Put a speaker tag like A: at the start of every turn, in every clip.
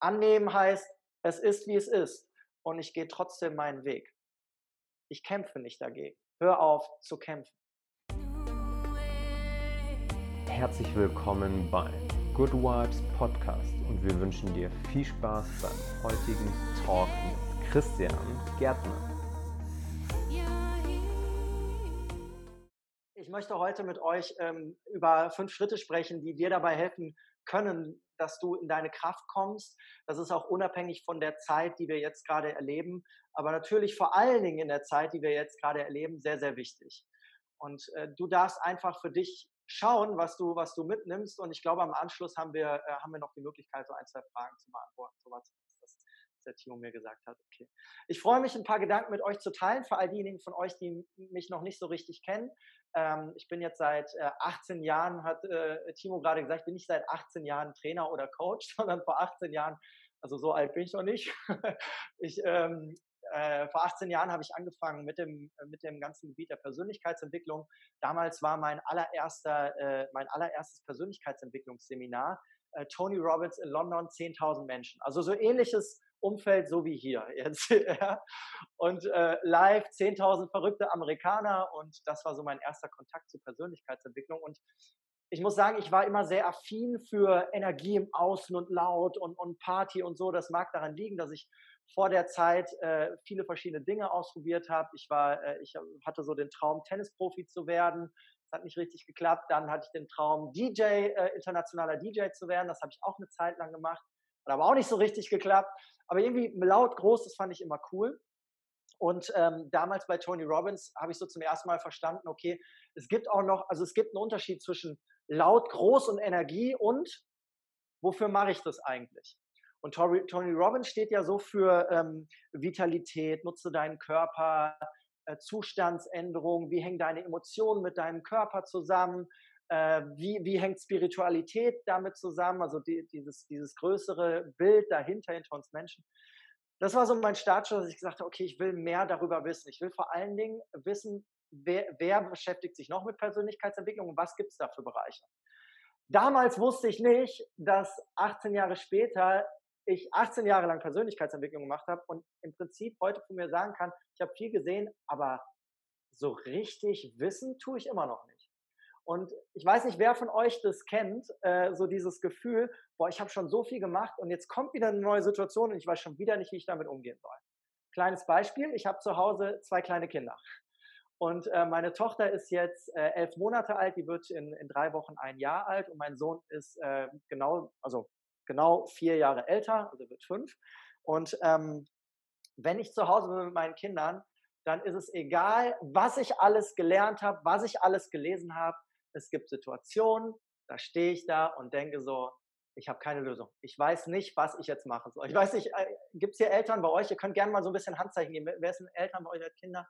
A: Annehmen heißt, es ist, wie es ist. Und ich gehe trotzdem meinen Weg. Ich kämpfe nicht dagegen. Hör auf zu kämpfen.
B: Herzlich willkommen bei Good Vibes Podcast und wir wünschen dir viel Spaß beim heutigen Talk mit Christian Gärtner.
A: Ich möchte heute mit euch ähm, über fünf Schritte sprechen, die dir dabei helfen können, dass du in deine Kraft kommst. Das ist auch unabhängig von der Zeit, die wir jetzt gerade erleben, aber natürlich vor allen Dingen in der Zeit, die wir jetzt gerade erleben, sehr, sehr wichtig. Und äh, du darfst einfach für dich schauen, was du, was du mitnimmst. Und ich glaube, am Anschluss haben wir, äh, haben wir noch die Möglichkeit, so ein, zwei Fragen zu beantworten. So was der Timo mir gesagt hat. Okay. Ich freue mich, ein paar Gedanken mit euch zu teilen, für all diejenigen von euch, die mich noch nicht so richtig kennen. Ähm, ich bin jetzt seit äh, 18 Jahren, hat äh, Timo gerade gesagt, bin ich seit 18 Jahren Trainer oder Coach, sondern vor 18 Jahren, also so alt bin ich noch nicht. ich, ähm, äh, vor 18 Jahren habe ich angefangen mit dem, mit dem ganzen Gebiet der Persönlichkeitsentwicklung. Damals war mein allererster, äh, mein allererstes Persönlichkeitsentwicklungsseminar äh, Tony Robbins in London, 10.000 Menschen. Also so ähnliches Umfeld so wie hier jetzt. Und äh, live 10.000 verrückte Amerikaner und das war so mein erster Kontakt zur Persönlichkeitsentwicklung. Und ich muss sagen, ich war immer sehr affin für Energie im Außen und laut und, und Party und so. Das mag daran liegen, dass ich vor der Zeit äh, viele verschiedene Dinge ausprobiert habe. Ich war, äh, ich hatte so den Traum, Tennisprofi zu werden. Das hat nicht richtig geklappt. Dann hatte ich den Traum, DJ, äh, internationaler DJ zu werden. Das habe ich auch eine Zeit lang gemacht. Hat aber auch nicht so richtig geklappt. Aber irgendwie laut, groß, das fand ich immer cool. Und ähm, damals bei Tony Robbins habe ich so zum ersten Mal verstanden, okay, es gibt auch noch, also es gibt einen Unterschied zwischen laut, groß und Energie und wofür mache ich das eigentlich? Und Tony, Tony Robbins steht ja so für ähm, Vitalität, nutze deinen Körper, äh, Zustandsänderung, wie hängen deine Emotionen mit deinem Körper zusammen, äh, wie, wie hängt Spiritualität damit zusammen, also die, dieses, dieses größere Bild dahinter, hinter uns Menschen. Das war so mein Startschuss, dass ich gesagt habe, okay, ich will mehr darüber wissen. Ich will vor allen Dingen wissen, wer, wer beschäftigt sich noch mit Persönlichkeitsentwicklung und was gibt es da für Bereiche. Damals wusste ich nicht, dass 18 Jahre später ich 18 Jahre lang Persönlichkeitsentwicklung gemacht habe und im Prinzip heute von mir sagen kann, ich habe viel gesehen, aber so richtig wissen tue ich immer noch nicht. Und ich weiß nicht, wer von euch das kennt, äh, so dieses Gefühl, boah, ich habe schon so viel gemacht und jetzt kommt wieder eine neue Situation und ich weiß schon wieder nicht, wie ich damit umgehen soll. Kleines Beispiel, ich habe zu Hause zwei kleine Kinder. Und äh, meine Tochter ist jetzt äh, elf Monate alt, die wird in, in drei Wochen ein Jahr alt und mein Sohn ist äh, genau, also genau vier Jahre älter, also wird fünf. Und ähm, wenn ich zu Hause bin mit meinen Kindern, dann ist es egal, was ich alles gelernt habe, was ich alles gelesen habe es gibt Situationen, da stehe ich da und denke so, ich habe keine Lösung. Ich weiß nicht, was ich jetzt machen soll. Ich weiß nicht, äh, gibt es hier Eltern bei euch? Ihr könnt gerne mal so ein bisschen Handzeichen geben. Wer sind Eltern bei euch als Kinder?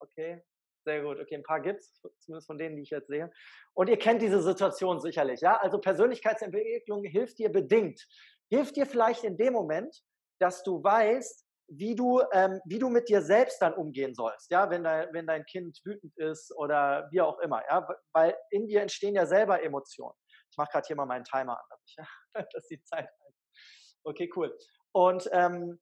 A: Okay, sehr gut. Okay, ein paar gibt es, zumindest von denen, die ich jetzt sehe. Und ihr kennt diese Situation sicherlich, ja? Also Persönlichkeitsentwicklung hilft dir bedingt. Hilft dir vielleicht in dem Moment, dass du weißt, wie du, ähm, wie du mit dir selbst dann umgehen sollst, ja, wenn dein, wenn dein Kind wütend ist oder wie auch immer, ja, weil in dir entstehen ja selber Emotionen. Ich mache gerade hier mal meinen Timer an, dass, ich, dass die Zeit Okay, cool. Und ähm,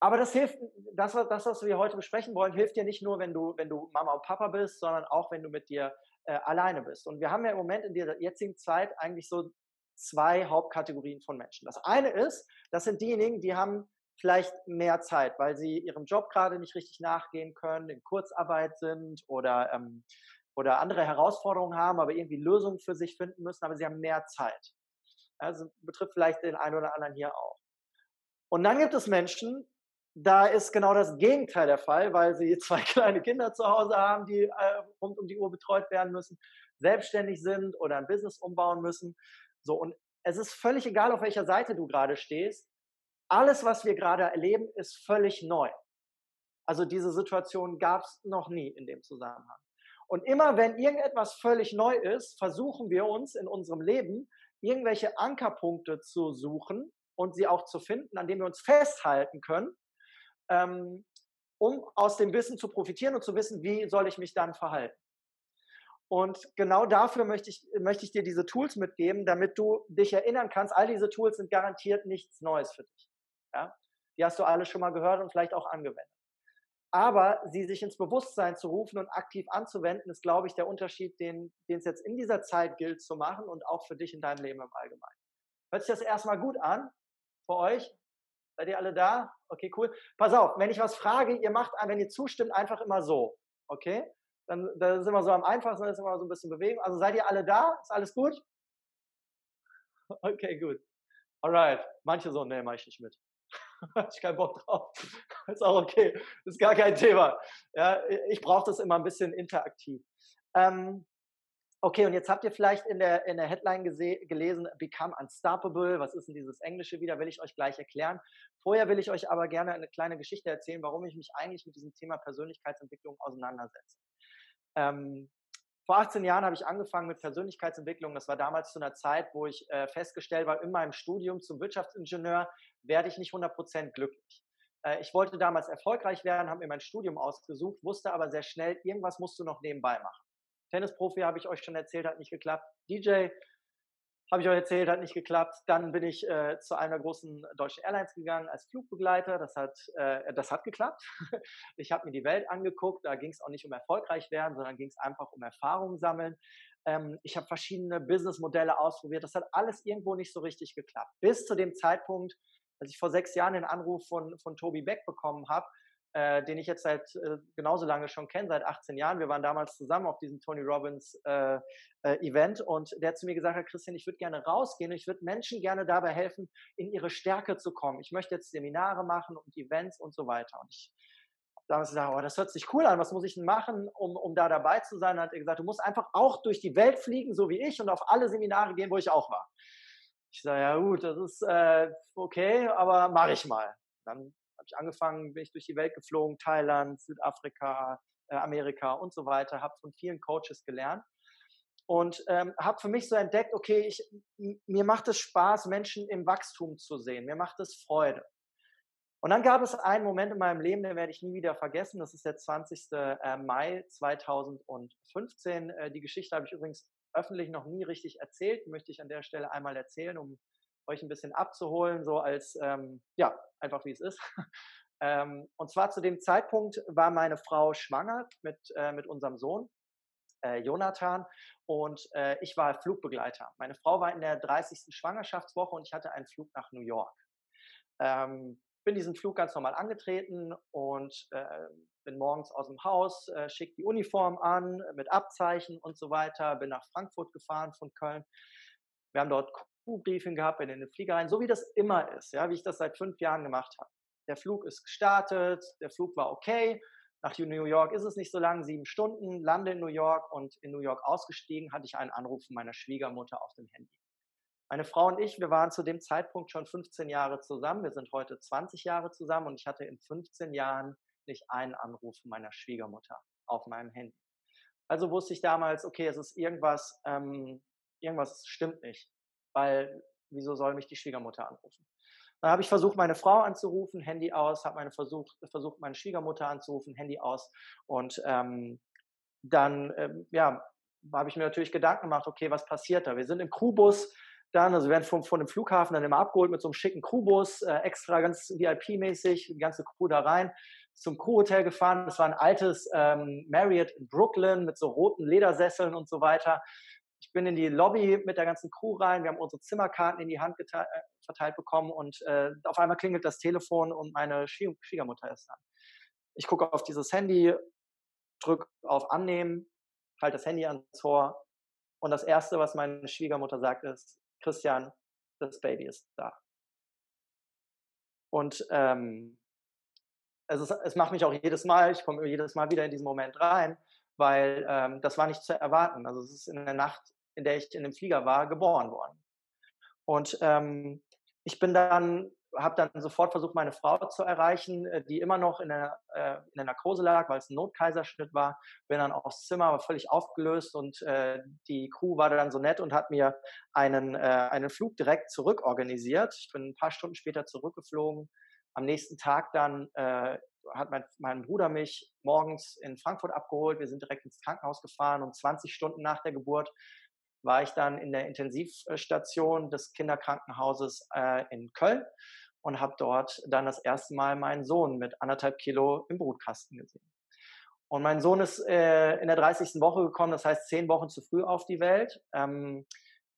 A: aber das hilft, das, das, was wir heute besprechen wollen, hilft dir nicht nur, wenn du, wenn du Mama und Papa bist, sondern auch, wenn du mit dir äh, alleine bist. Und wir haben ja im Moment in dieser jetzigen Zeit eigentlich so zwei Hauptkategorien von Menschen. Das eine ist, das sind diejenigen, die haben vielleicht mehr Zeit, weil sie ihrem Job gerade nicht richtig nachgehen können, in Kurzarbeit sind oder, ähm, oder andere Herausforderungen haben, aber irgendwie Lösungen für sich finden müssen, aber sie haben mehr Zeit. Also betrifft vielleicht den einen oder anderen hier auch. Und dann gibt es Menschen, da ist genau das Gegenteil der Fall, weil sie zwei kleine Kinder zu Hause haben, die äh, rund um die Uhr betreut werden müssen, selbstständig sind oder ein Business umbauen müssen. So, und es ist völlig egal, auf welcher Seite du gerade stehst alles, was wir gerade erleben, ist völlig neu. Also diese Situation gab es noch nie in dem Zusammenhang. Und immer wenn irgendetwas völlig neu ist, versuchen wir uns in unserem Leben irgendwelche Ankerpunkte zu suchen und sie auch zu finden, an denen wir uns festhalten können, ähm, um aus dem Wissen zu profitieren und zu wissen, wie soll ich mich dann verhalten. Und genau dafür möchte ich, möchte ich dir diese Tools mitgeben, damit du dich erinnern kannst. All diese Tools sind garantiert nichts Neues für dich. Ja? Die hast du alle schon mal gehört und vielleicht auch angewendet. Aber sie sich ins Bewusstsein zu rufen und aktiv anzuwenden, ist, glaube ich, der Unterschied, den, den es jetzt in dieser Zeit gilt zu machen und auch für dich in deinem Leben im Allgemeinen. Hört sich das erstmal gut an für euch? Seid ihr alle da? Okay, cool. Pass auf, wenn ich was frage, ihr macht, wenn ihr zustimmt, einfach immer so. Okay? Dann da sind wir so am einfachsten, dann ist immer so ein bisschen Bewegung. Also seid ihr alle da? Ist alles gut? Okay, gut. Alright. Manche so, nee, mach ich nicht mit. Habe ich keinen Bock drauf. Ist auch okay. Ist gar kein Thema. Ja, ich brauche das immer ein bisschen interaktiv. Ähm, okay, und jetzt habt ihr vielleicht in der, in der Headline gelesen, Become Unstoppable. Was ist denn dieses Englische wieder? Will ich euch gleich erklären. Vorher will ich euch aber gerne eine kleine Geschichte erzählen, warum ich mich eigentlich mit diesem Thema Persönlichkeitsentwicklung auseinandersetze. Ähm, vor 18 Jahren habe ich angefangen mit Persönlichkeitsentwicklung. Das war damals zu einer Zeit, wo ich äh, festgestellt war, in meinem Studium zum Wirtschaftsingenieur werde ich nicht 100% glücklich. Äh, ich wollte damals erfolgreich werden, habe mir mein Studium ausgesucht, wusste aber sehr schnell, irgendwas musst du noch nebenbei machen. Tennisprofi habe ich euch schon erzählt, hat nicht geklappt. DJ habe ich euch erzählt, hat nicht geklappt. Dann bin ich äh, zu einer großen deutschen Airlines gegangen als Flugbegleiter. Das hat, äh, das hat geklappt. ich habe mir die Welt angeguckt. Da ging es auch nicht um erfolgreich werden, sondern ging es einfach um Erfahrung sammeln. Ähm, ich habe verschiedene Businessmodelle ausprobiert. Das hat alles irgendwo nicht so richtig geklappt. Bis zu dem Zeitpunkt, als ich vor sechs Jahren den Anruf von, von Tobi Beck bekommen habe, äh, den ich jetzt seit äh, genauso lange schon kenne, seit 18 Jahren. Wir waren damals zusammen auf diesem Tony Robbins äh, äh Event und der hat zu mir gesagt, Christian, ich würde gerne rausgehen und ich würde Menschen gerne dabei helfen, in ihre Stärke zu kommen. Ich möchte jetzt Seminare machen und Events und so weiter. Und ich damals gesagt, oh, das hört sich cool an, was muss ich denn machen, um, um da dabei zu sein? Und hat er gesagt, du musst einfach auch durch die Welt fliegen, so wie ich, und auf alle Seminare gehen, wo ich auch war. Ich sage, ja gut, das ist äh, okay, aber mache ich mal. Dann ich angefangen, bin ich durch die Welt geflogen, Thailand, Südafrika, äh, Amerika und so weiter, habe von vielen Coaches gelernt und ähm, habe für mich so entdeckt, okay, ich, mir macht es Spaß, Menschen im Wachstum zu sehen, mir macht es Freude. Und dann gab es einen Moment in meinem Leben, den werde ich nie wieder vergessen. Das ist der 20. Äh, Mai 2015. Äh, die Geschichte habe ich übrigens öffentlich noch nie richtig erzählt. Möchte ich an der Stelle einmal erzählen, um euch ein bisschen abzuholen, so als, ähm, ja, einfach wie es ist. ähm, und zwar zu dem Zeitpunkt war meine Frau schwanger mit, äh, mit unserem Sohn, äh, Jonathan, und äh, ich war Flugbegleiter. Meine Frau war in der 30. Schwangerschaftswoche und ich hatte einen Flug nach New York. Ähm, bin diesen Flug ganz normal angetreten und äh, bin morgens aus dem Haus, äh, schicke die Uniform an mit Abzeichen und so weiter, bin nach Frankfurt gefahren von Köln. Wir haben dort Crew-Briefing gehabt, bin in den Flieger rein, so wie das immer ist, ja, wie ich das seit fünf Jahren gemacht habe. Der Flug ist gestartet, der Flug war okay. Nach New York ist es nicht so lang, sieben Stunden, lande in New York und in New York ausgestiegen, hatte ich einen Anruf von meiner Schwiegermutter auf dem Handy. Meine Frau und ich, wir waren zu dem Zeitpunkt schon 15 Jahre zusammen. Wir sind heute 20 Jahre zusammen und ich hatte in 15 Jahren nicht einen Anruf von meiner Schwiegermutter auf meinem Handy. Also wusste ich damals, okay, es ist irgendwas, ähm, irgendwas stimmt nicht weil wieso soll mich die Schwiegermutter anrufen? Dann habe ich versucht, meine Frau anzurufen, Handy aus, habe meine versucht, versucht, meine Schwiegermutter anzurufen, Handy aus. Und ähm, dann, ähm, ja, habe ich mir natürlich Gedanken gemacht, okay, was passiert da? Wir sind im Crewbus dann, also wir werden von, von dem Flughafen dann immer abgeholt mit so einem schicken Crewbus, äh, extra ganz VIP-mäßig, die ganze Crew da rein, zum Crewhotel gefahren. Das war ein altes ähm, Marriott in Brooklyn mit so roten Ledersesseln und so weiter. Ich bin in die Lobby mit der ganzen Crew rein. Wir haben unsere Zimmerkarten in die Hand äh, verteilt bekommen und äh, auf einmal klingelt das Telefon und meine Schwiegermutter ist dran. Ich gucke auf dieses Handy, drücke auf Annehmen, halte das Handy ans Ohr und das Erste, was meine Schwiegermutter sagt, ist, Christian, das Baby ist da. Und ähm, es, ist, es macht mich auch jedes Mal, ich komme jedes Mal wieder in diesen Moment rein, weil ähm, das war nicht zu erwarten. Also es ist in der Nacht, in der ich in dem Flieger war, geboren worden. Und ähm, ich bin dann, habe dann sofort versucht, meine Frau zu erreichen, äh, die immer noch in der, äh, in der Narkose lag, weil es ein Notkaiserschnitt war. Bin dann aufs Zimmer, war völlig aufgelöst und äh, die Crew war dann so nett und hat mir einen, äh, einen Flug direkt zurück organisiert. Ich bin ein paar Stunden später zurückgeflogen. Am nächsten Tag dann äh, hat mein, mein Bruder mich morgens in Frankfurt abgeholt. Wir sind direkt ins Krankenhaus gefahren und 20 Stunden nach der Geburt war ich dann in der Intensivstation des Kinderkrankenhauses äh, in Köln und habe dort dann das erste Mal meinen Sohn mit anderthalb Kilo im Brutkasten gesehen. Und mein Sohn ist äh, in der 30. Woche gekommen, das heißt zehn Wochen zu früh auf die Welt. Ähm,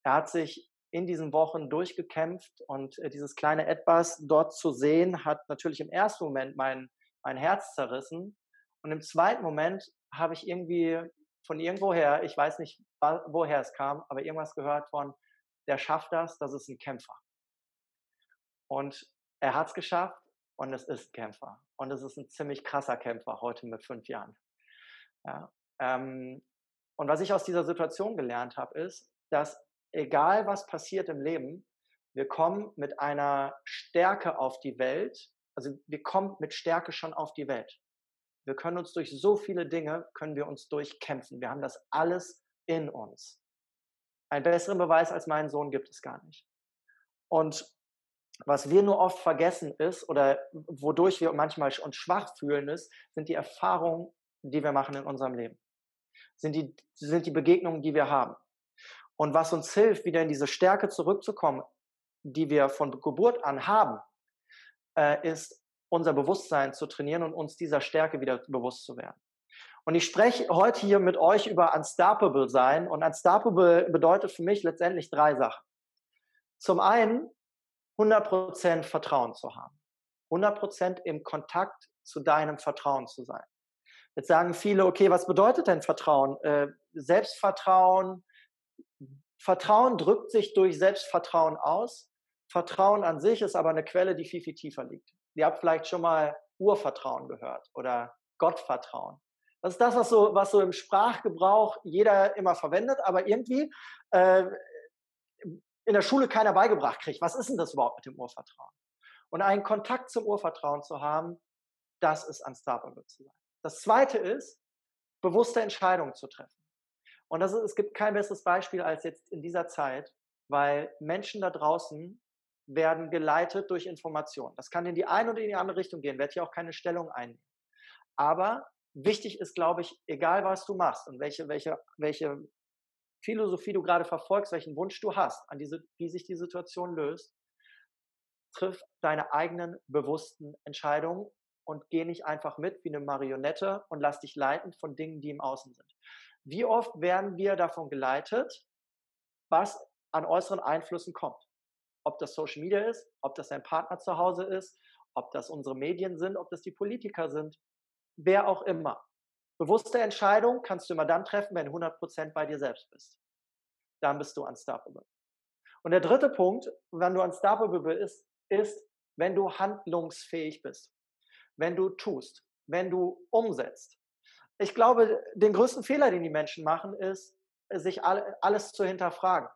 A: er hat sich in diesen Wochen durchgekämpft und äh, dieses kleine Etwas dort zu sehen, hat natürlich im ersten Moment mein, mein Herz zerrissen. Und im zweiten Moment habe ich irgendwie von irgendwoher, ich weiß nicht, woher es kam, aber irgendwas gehört von, der schafft das, das ist ein Kämpfer. Und er hat es geschafft und es ist ein Kämpfer. Und es ist ein ziemlich krasser Kämpfer heute mit fünf Jahren. Ja, ähm, und was ich aus dieser Situation gelernt habe, ist, dass egal was passiert im Leben, wir kommen mit einer Stärke auf die Welt. Also wir kommen mit Stärke schon auf die Welt. Wir können uns durch so viele Dinge, können wir uns durchkämpfen. Wir haben das alles in uns. Einen besseren Beweis als meinen Sohn gibt es gar nicht. Und was wir nur oft vergessen ist oder wodurch wir manchmal uns schwach fühlen ist, sind die Erfahrungen, die wir machen in unserem Leben. Sind die, sind die Begegnungen, die wir haben. Und was uns hilft, wieder in diese Stärke zurückzukommen, die wir von Geburt an haben, äh, ist unser Bewusstsein zu trainieren und uns dieser Stärke wieder bewusst zu werden. Und ich spreche heute hier mit euch über Unstoppable sein. Und Unstoppable bedeutet für mich letztendlich drei Sachen. Zum einen 100% Vertrauen zu haben. 100% im Kontakt zu deinem Vertrauen zu sein. Jetzt sagen viele, okay, was bedeutet denn Vertrauen? Äh, Selbstvertrauen, Vertrauen drückt sich durch Selbstvertrauen aus. Vertrauen an sich ist aber eine Quelle, die viel, viel tiefer liegt. Ihr habt vielleicht schon mal Urvertrauen gehört oder Gottvertrauen. Das ist das, was so, was so im Sprachgebrauch jeder immer verwendet, aber irgendwie äh, in der Schule keiner beigebracht kriegt. Was ist denn das überhaupt mit dem Urvertrauen? Und einen Kontakt zum Urvertrauen zu haben, das ist unstoppable zu sein. Das zweite ist, bewusste Entscheidungen zu treffen. Und das ist, es gibt kein besseres Beispiel als jetzt in dieser Zeit, weil Menschen da draußen werden geleitet durch Informationen. Das kann in die eine oder in die andere Richtung gehen, werde hier auch keine Stellung einnehmen. Aber wichtig ist, glaube ich, egal was du machst und welche, welche, welche Philosophie du gerade verfolgst, welchen Wunsch du hast, an diese, wie sich die Situation löst, triff deine eigenen bewussten Entscheidungen und geh nicht einfach mit wie eine Marionette und lass dich leiten von Dingen, die im Außen sind. Wie oft werden wir davon geleitet, was an äußeren Einflüssen kommt? Ob das Social Media ist, ob das dein Partner zu Hause ist, ob das unsere Medien sind, ob das die Politiker sind, wer auch immer. Bewusste Entscheidung kannst du immer dann treffen, wenn du 100% bei dir selbst bist. Dann bist du unstoppable. Und der dritte Punkt, wenn du unstoppable bist, ist, wenn du handlungsfähig bist. Wenn du tust, wenn du umsetzt ich glaube, den größten Fehler, den die Menschen machen, ist, sich alles zu hinterfragen.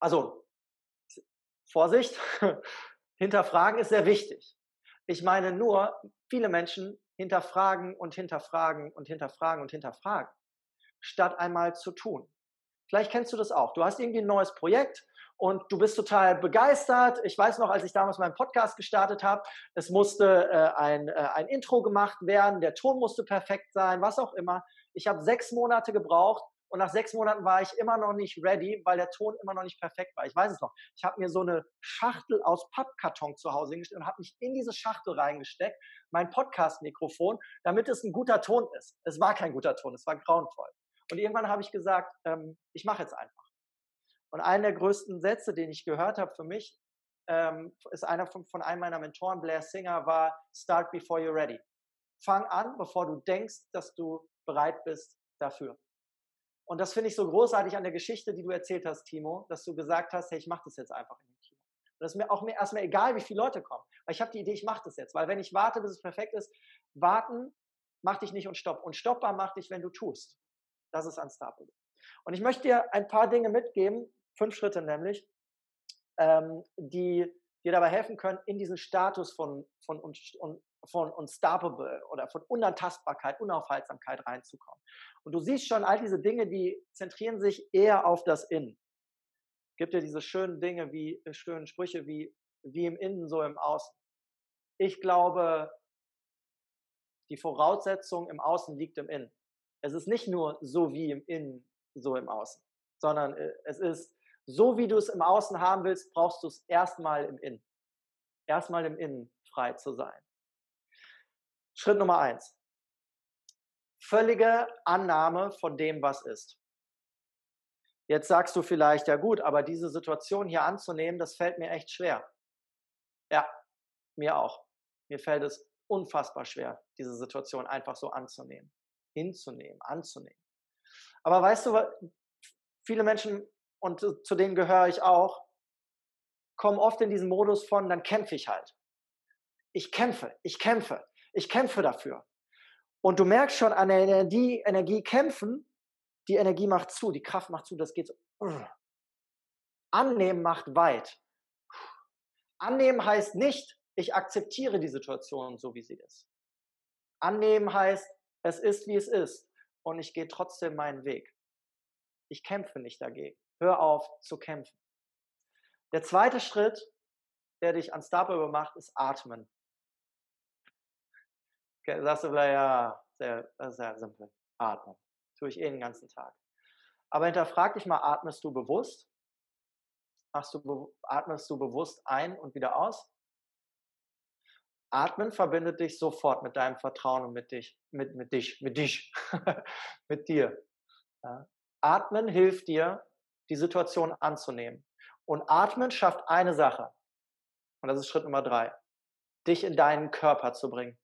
A: Also, Vorsicht, hinterfragen ist sehr wichtig. Ich meine nur, viele Menschen hinterfragen und hinterfragen und hinterfragen und hinterfragen, statt einmal zu tun. Vielleicht kennst du das auch. Du hast irgendwie ein neues Projekt und du bist total begeistert. Ich weiß noch, als ich damals meinen Podcast gestartet habe, es musste äh, ein, äh, ein Intro gemacht werden, der Ton musste perfekt sein, was auch immer. Ich habe sechs Monate gebraucht und nach sechs Monaten war ich immer noch nicht ready, weil der Ton immer noch nicht perfekt war. Ich weiß es noch. Ich habe mir so eine Schachtel aus Pappkarton zu Hause hingestellt und habe mich in diese Schachtel reingesteckt, mein Podcast-Mikrofon, damit es ein guter Ton ist. Es war kein guter Ton, es war grauenvoll. Und irgendwann habe ich gesagt, ähm, ich mache jetzt einfach. Und einer der größten Sätze, den ich gehört habe für mich, ähm, ist einer von, von einem meiner Mentoren, Blair Singer, war Start before you're ready. Fang an, bevor du denkst, dass du bereit bist dafür. Und das finde ich so großartig an der Geschichte, die du erzählt hast, Timo, dass du gesagt hast, hey, ich mache das jetzt einfach in dem Kino. Und das ist mir auch mir erstmal egal, wie viele Leute kommen. Weil ich habe die Idee, ich mache das jetzt. Weil wenn ich warte, bis es perfekt ist, warten macht dich nicht und stopp. Und stoppbar macht dich, wenn du tust. Das ist unstoppable. Und ich möchte dir ein paar Dinge mitgeben, Fünf Schritte nämlich, ähm, die dir dabei helfen können, in diesen Status von, von, von unstoppable oder von Unantastbarkeit, Unaufhaltsamkeit reinzukommen. Und du siehst schon, all diese Dinge, die zentrieren sich eher auf das Innen. Gibt dir diese schönen Dinge wie, äh, schönen Sprüche wie, wie im Innen, so im Außen. Ich glaube, Die Voraussetzung im Außen liegt im Innen. Es ist nicht nur so wie im Innen, so im Außen, sondern äh, es ist so, wie du es im Außen haben willst, brauchst du es erstmal im Innen. Erstmal im Innen frei zu sein. Schritt Nummer eins. Völlige Annahme von dem, was ist. Jetzt sagst du vielleicht, ja gut, aber diese Situation hier anzunehmen, das fällt mir echt schwer. Ja, mir auch. Mir fällt es unfassbar schwer, diese Situation einfach so anzunehmen, hinzunehmen, anzunehmen. Aber weißt du, viele Menschen, und zu denen gehöre ich auch, kommen oft in diesen Modus von, dann kämpfe ich halt. Ich kämpfe, ich kämpfe, ich kämpfe dafür. Und du merkst schon an der Energie, Energie kämpfen, die Energie macht zu, die Kraft macht zu, das geht so. Annehmen macht weit. Annehmen heißt nicht, ich akzeptiere die Situation so, wie sie ist. Annehmen heißt, es ist, wie es ist und ich gehe trotzdem meinen Weg. Ich kämpfe nicht dagegen. Hör auf zu kämpfen. Der zweite Schritt, der dich unstoppable macht, ist Atmen. Ja, sehr, sehr simpel. Atmen. Tue ich eh den ganzen Tag. Aber hinterfrag dich mal, atmest du bewusst? Machst du, atmest du bewusst ein und wieder aus? Atmen verbindet dich sofort mit deinem Vertrauen und mit dich, mit, mit dich, mit dich, mit dir. Ja. Atmen hilft dir, die Situation anzunehmen. Und Atmen schafft eine Sache. Und das ist Schritt Nummer drei. Dich in deinen Körper zu bringen.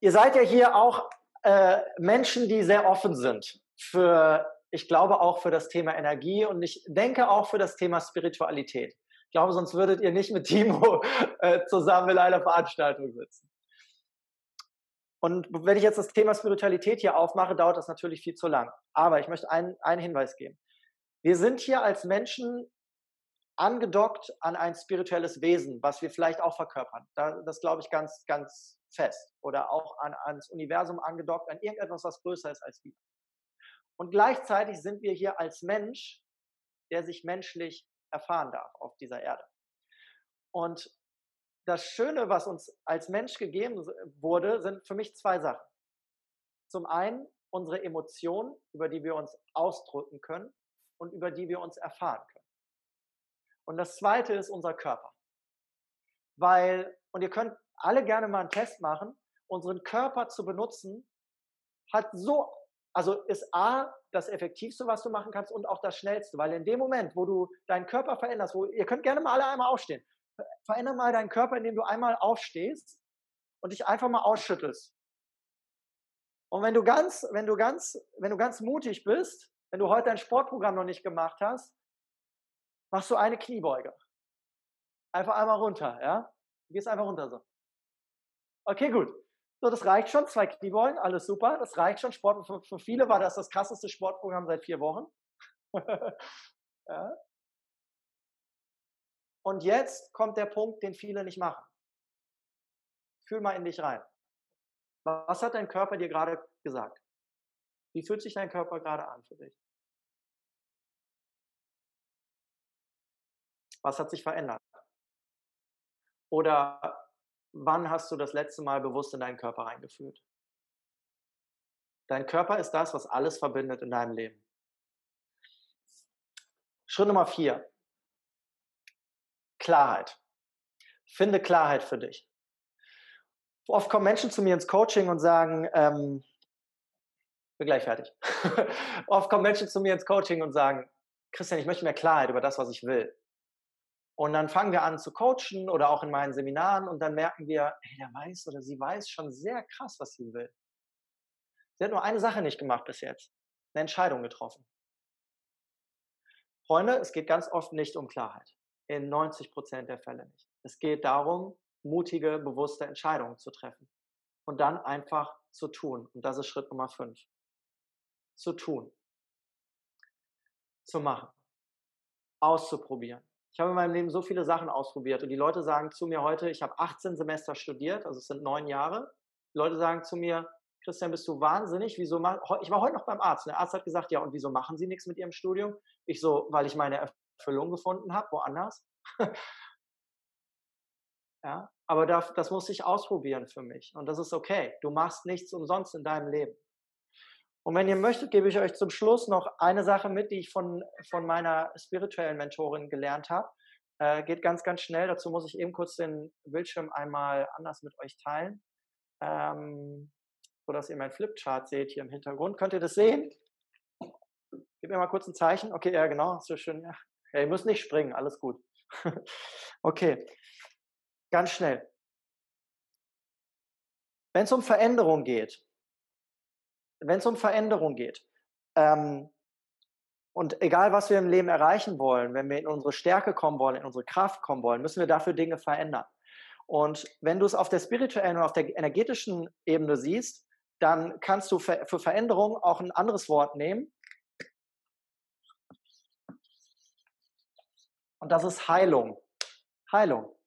A: Ihr seid ja hier auch äh, Menschen, die sehr offen sind für, ich glaube auch für das Thema Energie und ich denke auch für das Thema Spiritualität. Ich glaube, sonst würdet ihr nicht mit Timo äh, zusammen in einer Veranstaltung sitzen. Und wenn ich jetzt das Thema Spiritualität hier aufmache, dauert das natürlich viel zu lang. Aber ich möchte einen, einen Hinweis geben. Wir sind hier als Menschen angedockt an ein spirituelles Wesen, was wir vielleicht auch verkörpern. Das glaube ich ganz, ganz fest oder auch an, ans Universum angedockt, an irgendetwas, was größer ist als wir. Und gleichzeitig sind wir hier als Mensch, der sich menschlich erfahren darf auf dieser Erde. Und das Schöne, was uns als Mensch gegeben wurde, sind für mich zwei Sachen. Zum einen unsere Emotionen, über die wir uns ausdrücken können und über die wir uns erfahren können. Und das zweite ist unser Körper. Weil, und ihr könnt alle gerne mal einen Test machen, unseren Körper zu benutzen, hat so, also ist A, das Effektivste, was du machen kannst und auch das Schnellste, weil in dem Moment, wo du deinen Körper veränderst, wo, ihr könnt gerne mal alle einmal aufstehen, veränder mal deinen Körper, indem du einmal aufstehst und dich einfach mal ausschüttelst. Und wenn du ganz, wenn du ganz, wenn du ganz mutig bist, wenn du heute dein Sportprogramm noch nicht gemacht hast, machst du eine Kniebeuge. Einfach einmal runter, ja? Du gehst einfach runter so. Okay, gut. So, das reicht schon. Zwei Kniebeugen, alles super. Das reicht schon. Sport, für, für viele war das das krasseste Sportprogramm seit vier Wochen. ja. Und jetzt kommt der Punkt, den viele nicht machen. Fühl mal in dich rein. Was hat dein Körper dir gerade gesagt? Wie fühlt sich dein Körper gerade an für dich? Was hat sich verändert? Oder wann hast du das letzte Mal bewusst in deinen Körper reingefühlt? Dein Körper ist das, was alles verbindet in deinem Leben. Schritt Nummer vier. Klarheit. Finde Klarheit für dich. Oft kommen Menschen zu mir ins Coaching und sagen, ähm, bin gleich fertig. Oft kommen Menschen zu mir ins Coaching und sagen, Christian, ich möchte mehr Klarheit über das, was ich will. Und dann fangen wir an zu coachen oder auch in meinen Seminaren und dann merken wir, hey, der weiß oder sie weiß schon sehr krass, was sie will. Sie hat nur eine Sache nicht gemacht bis jetzt. Eine Entscheidung getroffen. Freunde, es geht ganz oft nicht um Klarheit. In 90 Prozent der Fälle nicht. Es geht darum, mutige, bewusste Entscheidungen zu treffen. Und dann einfach zu tun. Und das ist Schritt Nummer fünf. Zu tun. Zu machen. Auszuprobieren. Ich habe in meinem Leben so viele Sachen ausprobiert und die Leute sagen zu mir heute, ich habe 18 Semester studiert, also es sind neun Jahre. Die Leute sagen zu mir, Christian, bist du wahnsinnig? Wieso ich war heute noch beim Arzt. Der Arzt hat gesagt, ja, und wieso machen Sie nichts mit Ihrem Studium? Ich so, weil ich meine Erfüllung gefunden habe, woanders. Ja? Aber das, das muss ich ausprobieren für mich. Und das ist okay. Du machst nichts umsonst in deinem Leben. Und wenn ihr möchtet, gebe ich euch zum Schluss noch eine Sache mit, die ich von, von meiner spirituellen Mentorin gelernt habe. Äh, geht ganz, ganz schnell. Dazu muss ich eben kurz den Bildschirm einmal anders mit euch teilen. Ähm, so dass ihr mein Flipchart seht hier im Hintergrund. Könnt ihr das sehen? Gib mir mal kurz ein Zeichen. Okay, ja, genau. So schön. Ja. ja, ihr müsst nicht springen. Alles gut. okay. Ganz schnell. Wenn es um Veränderung geht, wenn es um Veränderung geht, ähm, und egal, was wir im Leben erreichen wollen, wenn wir in unsere Stärke kommen wollen, in unsere Kraft kommen wollen, müssen wir dafür Dinge verändern. Und wenn du es auf der spirituellen und auf der energetischen Ebene siehst, dann kannst du für, für Veränderung auch ein anderes Wort nehmen. Und das ist Heilung. Heilung.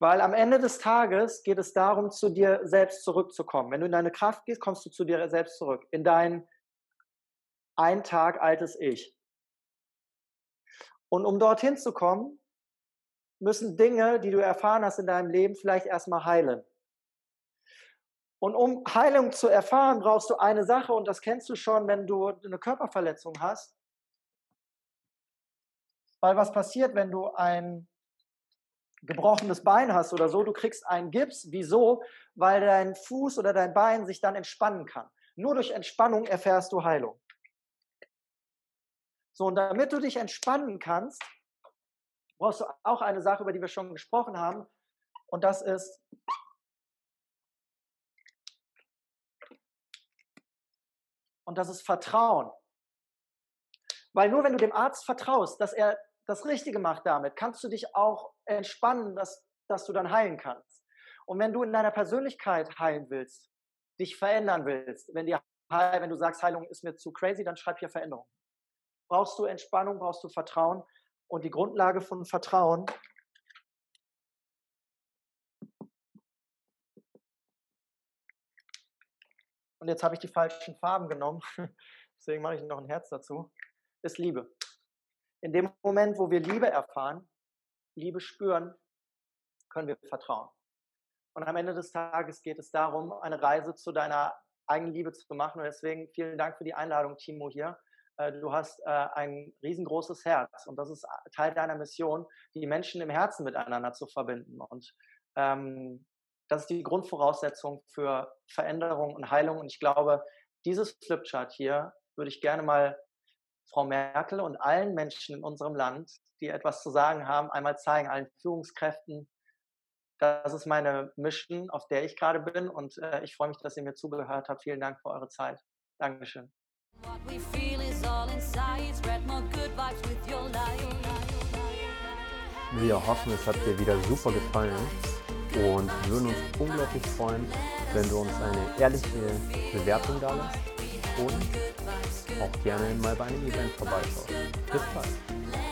A: Weil am Ende des Tages geht es darum, zu dir selbst zurückzukommen. Wenn du in deine Kraft gehst, kommst du zu dir selbst zurück. In dein ein Tag altes Ich. Und um dorthin zu kommen, müssen Dinge, die du erfahren hast in deinem Leben, vielleicht erstmal heilen. Und um Heilung zu erfahren, brauchst du eine Sache, und das kennst du schon, wenn du eine Körperverletzung hast. Weil was passiert, wenn du ein gebrochenes Bein hast oder so, du kriegst einen Gips. Wieso? Weil dein Fuß oder dein Bein sich dann entspannen kann. Nur durch Entspannung erfährst du Heilung. So, und damit du dich entspannen kannst, brauchst du auch eine Sache, über die wir schon gesprochen haben. Und das ist und das ist Vertrauen. Weil nur wenn du dem Arzt vertraust, dass er das Richtige macht damit, kannst du dich auch entspannen, dass, dass du dann heilen kannst. Und wenn du in deiner Persönlichkeit heilen willst, dich verändern willst, wenn, die, wenn du sagst, Heilung ist mir zu crazy, dann schreib hier Veränderung. Brauchst du Entspannung, brauchst du Vertrauen. Und die Grundlage von Vertrauen und jetzt habe ich die falschen Farben genommen, deswegen mache ich noch ein Herz dazu, ist Liebe. In dem Moment, wo wir Liebe erfahren, Liebe spüren, können wir vertrauen. Und am Ende des Tages geht es darum, eine Reise zu deiner eigenen Liebe zu machen. Und deswegen vielen Dank für die Einladung, Timo, hier. Äh, du hast äh, ein riesengroßes Herz und das ist Teil deiner Mission, die Menschen im Herzen miteinander zu verbinden. Und ähm, das ist die Grundvoraussetzung für Veränderung und Heilung. Und ich glaube, dieses Flipchart hier würde ich gerne mal Frau Merkel und allen Menschen in unserem Land, die etwas zu sagen haben, einmal zeigen, allen Führungskräften. Das ist meine Mission, auf der ich gerade bin und äh, ich freue mich, dass ihr mir zugehört habt. Vielen Dank für eure Zeit. Dankeschön.
B: Wir hoffen, es hat dir wieder super gefallen und würden uns unglaublich freuen, wenn du uns eine ehrliche Bewertung da lässt und auch gerne mal bei einem Event vorbeischaust. Bis bald!